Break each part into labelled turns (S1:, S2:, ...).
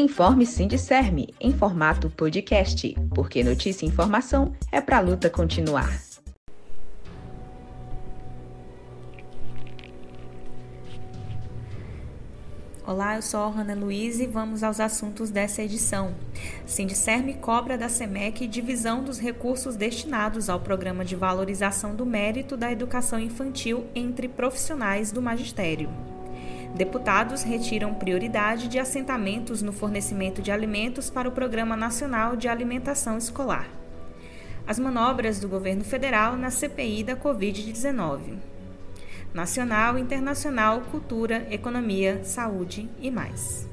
S1: Informe Sindicerme em formato podcast, porque notícia e informação é para a luta continuar.
S2: Olá, eu sou a Ana Luiz e vamos aos assuntos dessa edição. Sindicerme cobra da SEMEC divisão dos recursos destinados ao Programa de Valorização do Mérito da Educação Infantil entre profissionais do magistério. Deputados retiram prioridade de assentamentos no fornecimento de alimentos para o Programa Nacional de Alimentação Escolar. As manobras do governo federal na CPI da Covid-19. Nacional, internacional, cultura, economia, saúde e mais.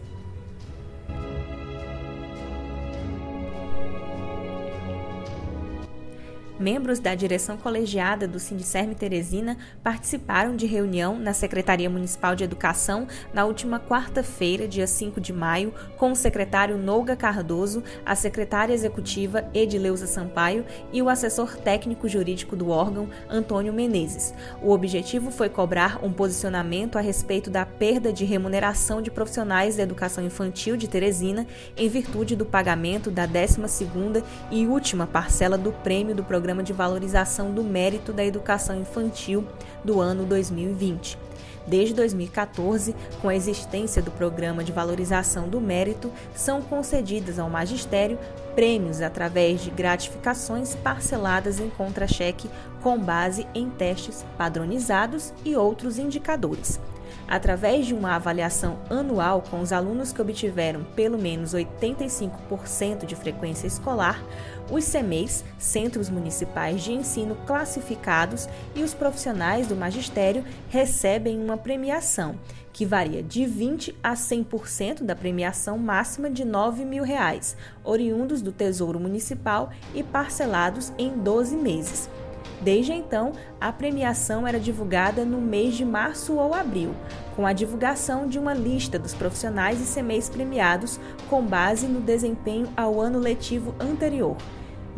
S2: Membros da direção colegiada do Sindicerme Teresina participaram de reunião na Secretaria Municipal de Educação na última quarta-feira, dia 5 de maio, com o secretário Nouga Cardoso, a secretária executiva Edileuza Sampaio e o assessor técnico jurídico do órgão, Antônio Menezes. O objetivo foi cobrar um posicionamento a respeito da perda de remuneração de profissionais da educação infantil de Teresina em virtude do pagamento da 12ª e última parcela do prêmio do programa Programa de Valorização do Mérito da Educação Infantil do ano 2020. Desde 2014, com a existência do Programa de Valorização do Mérito, são concedidas ao magistério prêmios através de gratificações parceladas em contra-cheque com base em testes padronizados e outros indicadores através de uma avaliação anual com os alunos que obtiveram pelo menos 85% de frequência escolar, os CEMEIs, Centros Municipais de Ensino Classificados, e os profissionais do magistério recebem uma premiação que varia de 20% a 100% da premiação máxima de 9 mil reais, oriundos do Tesouro Municipal e parcelados em 12 meses. Desde então, a premiação era divulgada no mês de março ou abril, com a divulgação de uma lista dos profissionais e CMEs premiados com base no desempenho ao ano letivo anterior.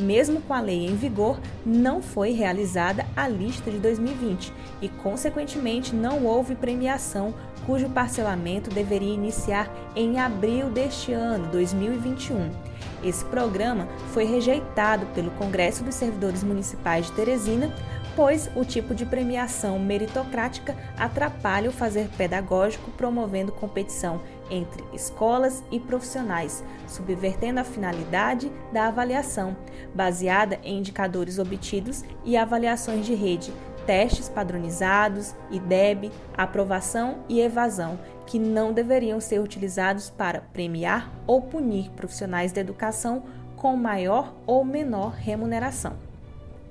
S2: Mesmo com a lei em vigor, não foi realizada a lista de 2020 e, consequentemente, não houve premiação cujo parcelamento deveria iniciar em abril deste ano, 2021. Esse programa foi rejeitado pelo Congresso dos Servidores Municipais de Teresina, pois o tipo de premiação meritocrática atrapalha o fazer pedagógico, promovendo competição entre escolas e profissionais, subvertendo a finalidade da avaliação, baseada em indicadores obtidos e avaliações de rede, testes padronizados, IDEB, aprovação e evasão, que não deveriam ser utilizados para premiar ou punir profissionais da educação com maior ou menor remuneração.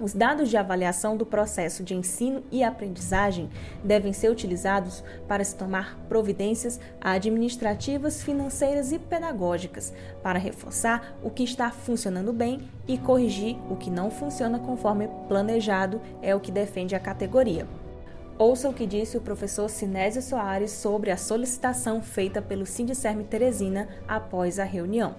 S2: Os dados de avaliação do processo de ensino e aprendizagem devem ser utilizados para se tomar providências administrativas, financeiras e pedagógicas para reforçar o que está funcionando bem e corrigir o que não funciona conforme planejado, é o que defende a categoria. Ouça o que disse o professor Sinésio Soares sobre a solicitação feita pelo Sindicerme Teresina após a reunião.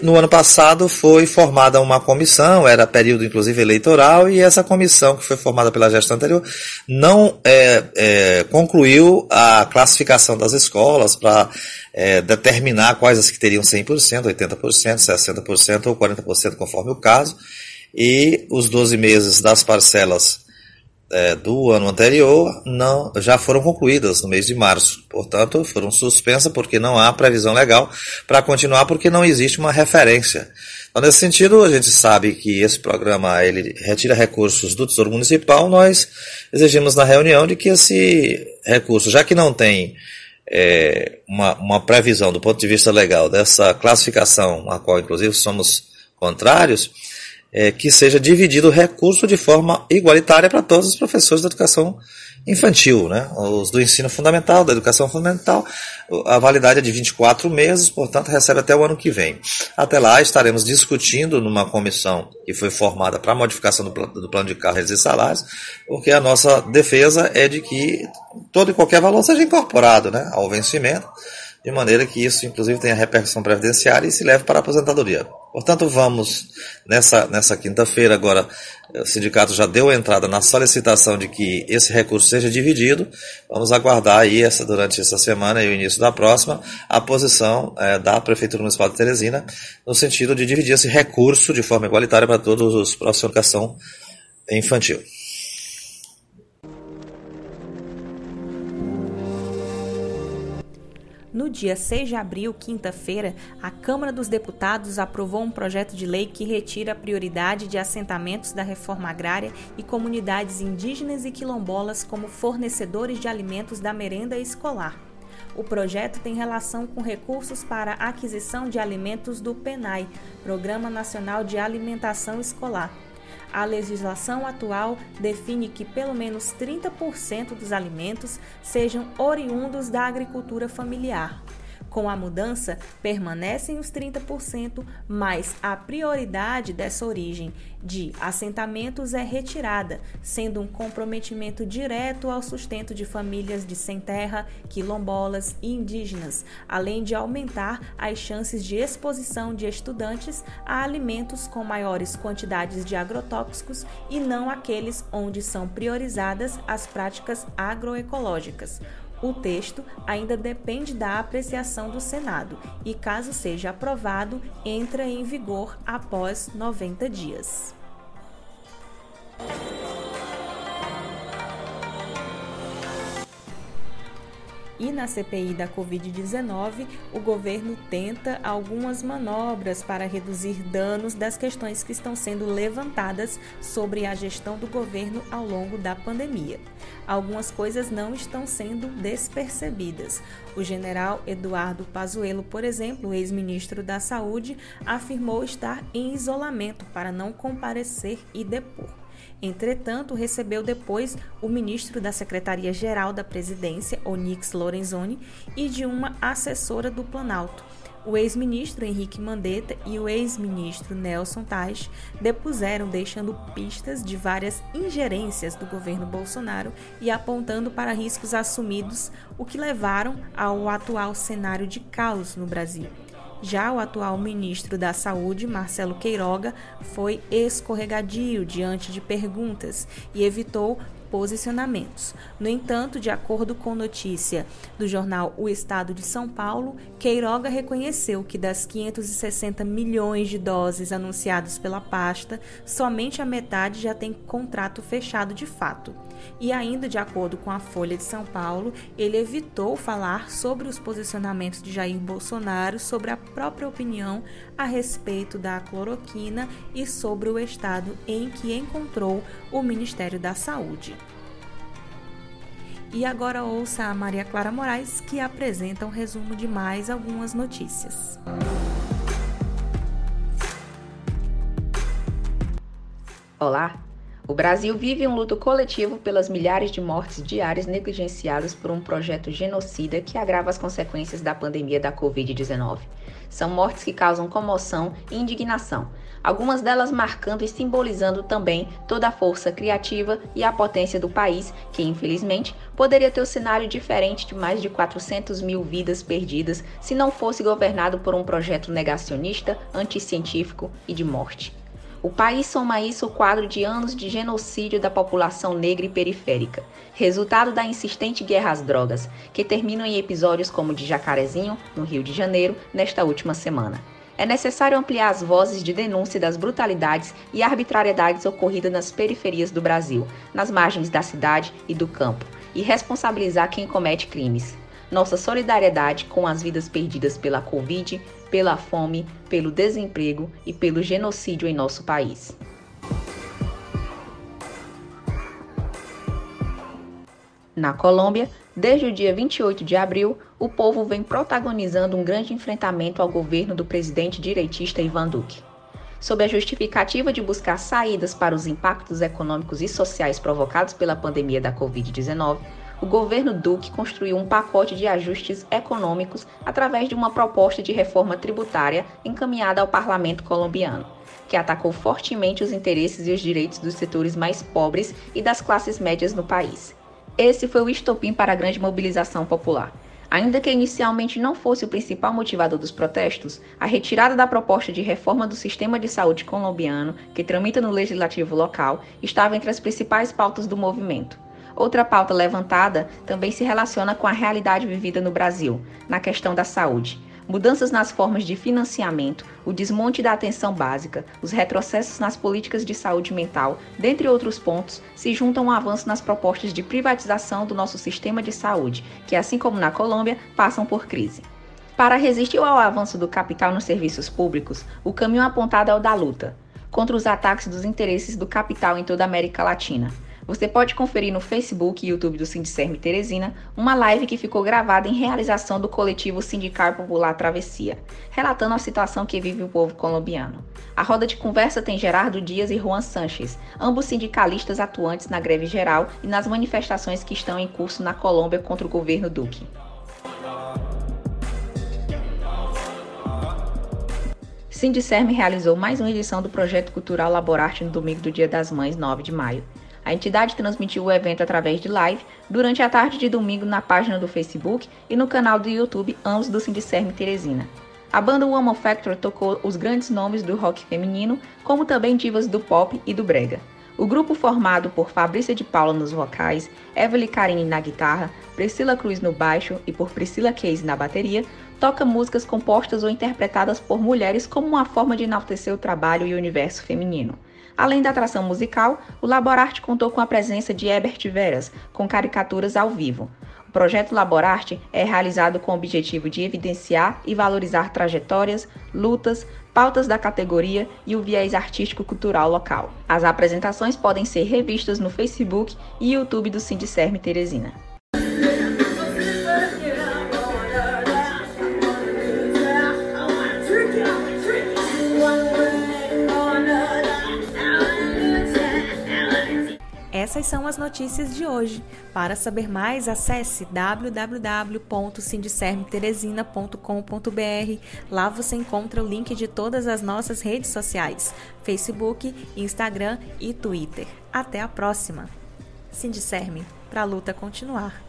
S3: No ano passado foi formada uma comissão, era período inclusive eleitoral, e essa comissão que foi formada pela gestão anterior não é, é, concluiu a classificação das escolas para é, determinar quais as que teriam 100%, 80%, 60% ou 40% conforme o caso, e os 12 meses das parcelas é, do ano anterior não já foram concluídas no mês de março. Portanto, foram suspensas porque não há previsão legal para continuar porque não existe uma referência. Então, nesse sentido, a gente sabe que esse programa ele retira recursos do Tesouro Municipal. Nós exigimos na reunião de que esse recurso, já que não tem é, uma, uma previsão do ponto de vista legal dessa classificação, a qual inclusive somos contrários, é, que seja dividido o recurso de forma igualitária para todos os professores da educação infantil, né? os do ensino fundamental, da educação fundamental, a validade é de 24 meses, portanto recebe até o ano que vem. Até lá estaremos discutindo numa comissão que foi formada para a modificação do, do plano de carreiras e salários, porque a nossa defesa é de que todo e qualquer valor seja incorporado né, ao vencimento, de maneira que isso, inclusive, tenha repercussão previdenciária e se leve para a aposentadoria. Portanto, vamos, nessa, nessa quinta-feira, agora, o sindicato já deu entrada na solicitação de que esse recurso seja dividido. Vamos aguardar aí, essa, durante essa semana e o início da próxima, a posição é, da Prefeitura Municipal de Teresina, no sentido de dividir esse recurso de forma igualitária para todos os profissionais de educação infantil.
S2: No dia 6 de abril, quinta-feira, a Câmara dos Deputados aprovou um projeto de lei que retira a prioridade de assentamentos da reforma agrária e comunidades indígenas e quilombolas como fornecedores de alimentos da merenda escolar. O projeto tem relação com recursos para aquisição de alimentos do PENAI, Programa Nacional de Alimentação Escolar a legislação atual define que pelo menos 30% dos alimentos sejam oriundos da agricultura familiar. Com a mudança, permanecem os 30%, mas a prioridade dessa origem de assentamentos é retirada, sendo um comprometimento direto ao sustento de famílias de sem terra, quilombolas e indígenas, além de aumentar as chances de exposição de estudantes a alimentos com maiores quantidades de agrotóxicos e não aqueles onde são priorizadas as práticas agroecológicas. O texto ainda depende da apreciação do Senado e, caso seja aprovado, entra em vigor após 90 dias. E na CPI da Covid-19, o governo tenta algumas manobras para reduzir danos das questões que estão sendo levantadas sobre a gestão do governo ao longo da pandemia. Algumas coisas não estão sendo despercebidas. O general Eduardo Pazuello, por exemplo, ex-ministro da Saúde, afirmou estar em isolamento para não comparecer e depor. Entretanto, recebeu depois o ministro da Secretaria-Geral da Presidência, Onix Lorenzoni, e de uma assessora do Planalto. O ex-ministro Henrique Mandetta e o ex-ministro Nelson Tais depuseram, deixando pistas de várias ingerências do governo Bolsonaro e apontando para riscos assumidos, o que levaram ao atual cenário de caos no Brasil. Já o atual ministro da Saúde, Marcelo Queiroga, foi escorregadio diante de perguntas e evitou posicionamentos. No entanto, de acordo com notícia do jornal O Estado de São Paulo, Queiroga reconheceu que das 560 milhões de doses anunciadas pela pasta, somente a metade já tem contrato fechado de fato. E ainda de acordo com a Folha de São Paulo, ele evitou falar sobre os posicionamentos de Jair Bolsonaro sobre a própria opinião a respeito da cloroquina e sobre o estado em que encontrou o Ministério da Saúde. E agora ouça a Maria Clara Moraes, que apresenta um resumo de mais algumas notícias.
S1: Olá! O Brasil vive um luto coletivo pelas milhares de mortes diárias negligenciadas por um projeto genocida que agrava as consequências da pandemia da Covid-19. São mortes que causam comoção e indignação, algumas delas marcando e simbolizando também toda a força criativa e a potência do país, que infelizmente poderia ter um cenário diferente de mais de 400 mil vidas perdidas se não fosse governado por um projeto negacionista, anticientífico e de morte. O país soma isso o quadro de anos de genocídio da população negra e periférica, resultado da insistente guerra às drogas, que terminam em episódios como o de Jacarezinho, no Rio de Janeiro, nesta última semana. É necessário ampliar as vozes de denúncia das brutalidades e arbitrariedades ocorridas nas periferias do Brasil, nas margens da cidade e do campo, e responsabilizar quem comete crimes nossa solidariedade com as vidas perdidas pela Covid, pela fome, pelo desemprego e pelo genocídio em nosso país. Na Colômbia, desde o dia 28 de abril, o povo vem protagonizando um grande enfrentamento ao governo do presidente direitista Ivan Duque. Sob a justificativa de buscar saídas para os impactos econômicos e sociais provocados pela pandemia da Covid-19, o governo Duque construiu um pacote de ajustes econômicos através de uma proposta de reforma tributária encaminhada ao parlamento colombiano, que atacou fortemente os interesses e os direitos dos setores mais pobres e das classes médias no país. Esse foi o estopim para a grande mobilização popular. Ainda que inicialmente não fosse o principal motivador dos protestos, a retirada da proposta de reforma do sistema de saúde colombiano, que tramita no legislativo local, estava entre as principais pautas do movimento. Outra pauta levantada também se relaciona com a realidade vivida no Brasil, na questão da saúde mudanças nas formas de financiamento, o desmonte da atenção básica, os retrocessos nas políticas de saúde mental, dentre outros pontos, se juntam ao avanço nas propostas de privatização do nosso sistema de saúde, que, assim como na Colômbia, passam por crise. Para resistir ao avanço do capital nos serviços públicos, o caminho apontado é o da luta contra os ataques dos interesses do capital em toda a América Latina. Você pode conferir no Facebook e YouTube do Sindicerme Teresina uma live que ficou gravada em realização do coletivo Sindical Popular Travessia, relatando a situação que vive o povo colombiano. A roda de conversa tem Gerardo Dias e Juan Sanches, ambos sindicalistas atuantes na greve geral e nas manifestações que estão em curso na Colômbia contra o governo Duque. Sindicerme realizou mais uma edição do projeto cultural Laborarte no domingo do Dia das Mães, 9 de maio. A entidade transmitiu o evento através de live durante a tarde de domingo na página do Facebook e no canal do YouTube, ambos do Sindicerme Teresina. A banda Woman Factor tocou os grandes nomes do rock feminino, como também divas do pop e do brega. O grupo formado por Fabrícia de Paula nos vocais, Evelyn Karine na guitarra, Priscila Cruz no baixo e por Priscila Case na bateria, toca músicas compostas ou interpretadas por mulheres como uma forma de enaltecer o trabalho e o universo feminino. Além da atração musical, o Laborarte contou com a presença de Herbert Veras, com caricaturas ao vivo. O projeto Laborarte é realizado com o objetivo de evidenciar e valorizar trajetórias, lutas, pautas da categoria e o viés artístico-cultural local. As apresentações podem ser revistas no Facebook e YouTube do Sindicerme Teresina.
S2: Essas são as notícias de hoje. Para saber mais, acesse www.sindicermeteresina.com.br. Lá você encontra o link de todas as nossas redes sociais: Facebook, Instagram e Twitter. Até a próxima. Sindicerme, para a luta continuar.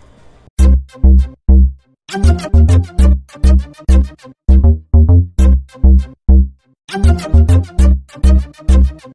S2: Música